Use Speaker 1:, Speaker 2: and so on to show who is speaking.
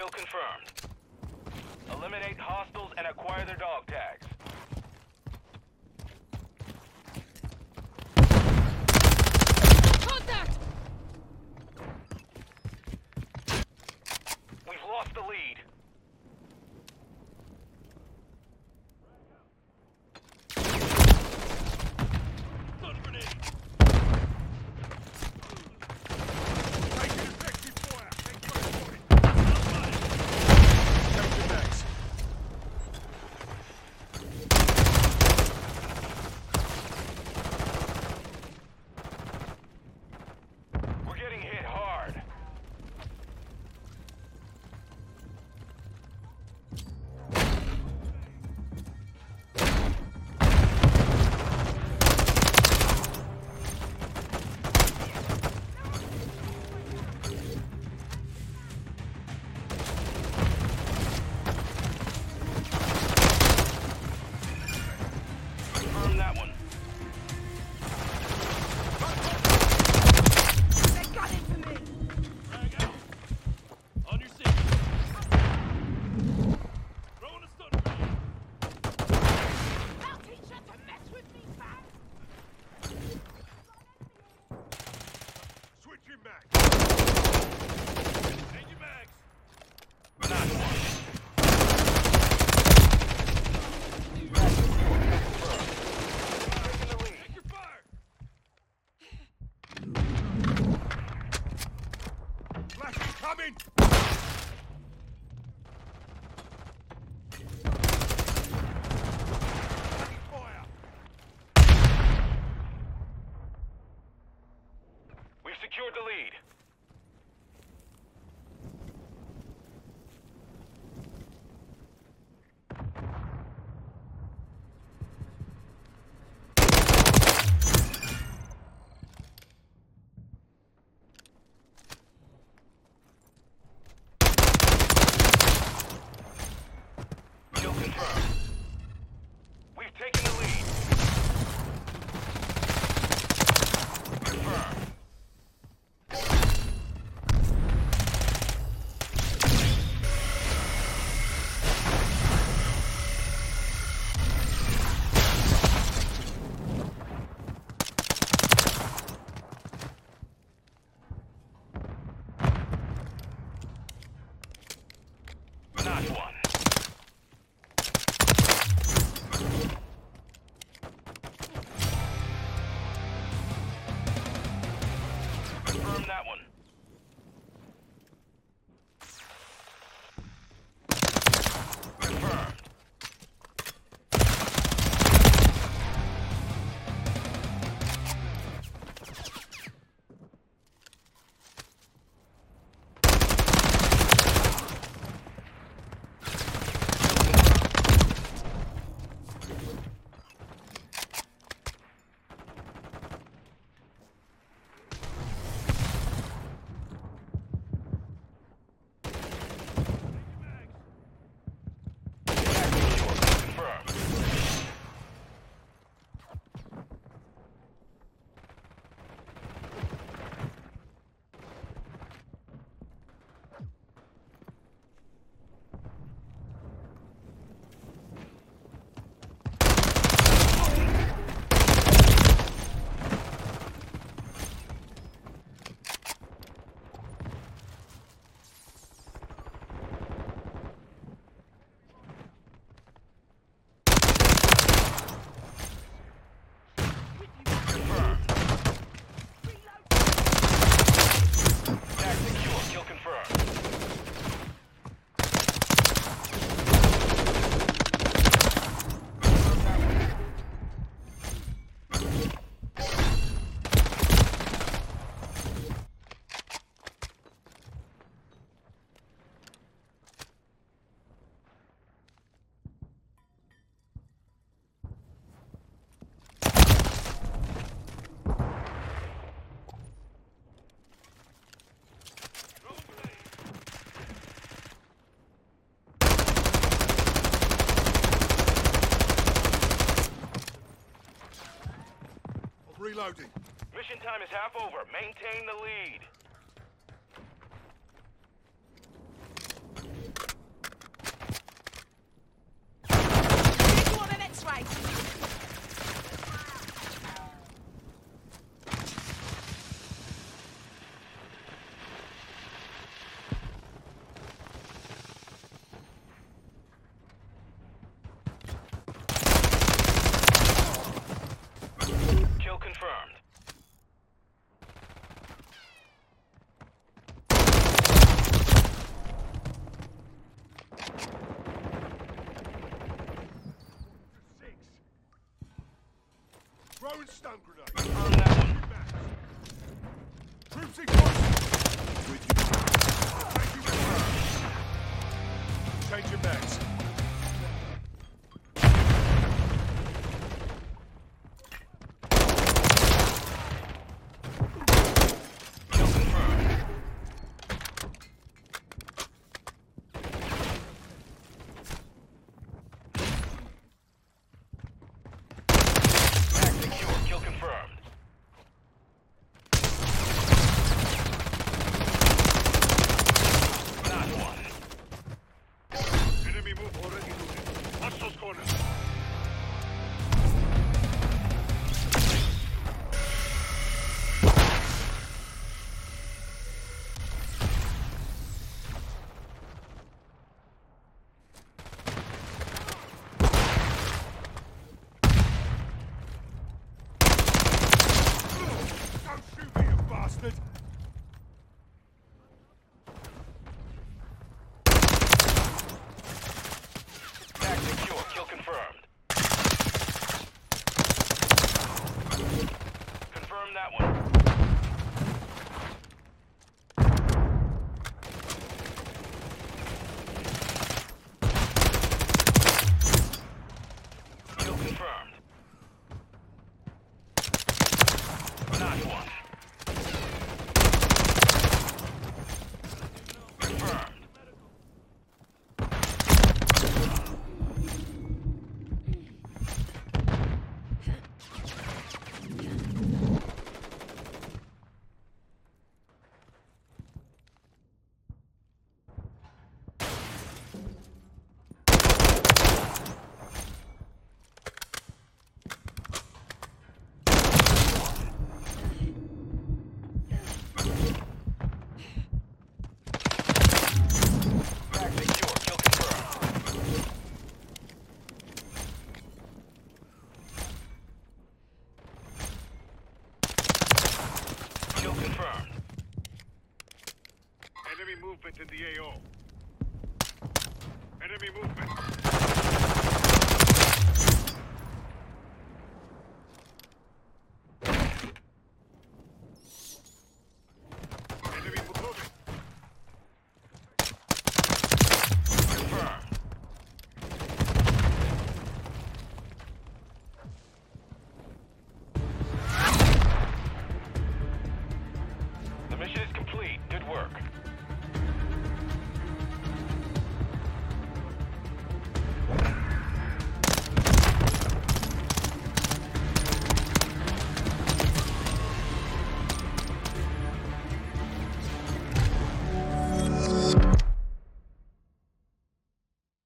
Speaker 1: Kill confirmed. Eliminate hostiles and acquire their dog tags. secured the lead.
Speaker 2: Reloading.
Speaker 1: Mission time is half over. Maintain the lead. Stun grenade.
Speaker 2: Confirm that one.
Speaker 1: Troops in. With you. Thank you, confirmed. Change your backs. Movement in the AO. Enemy movement.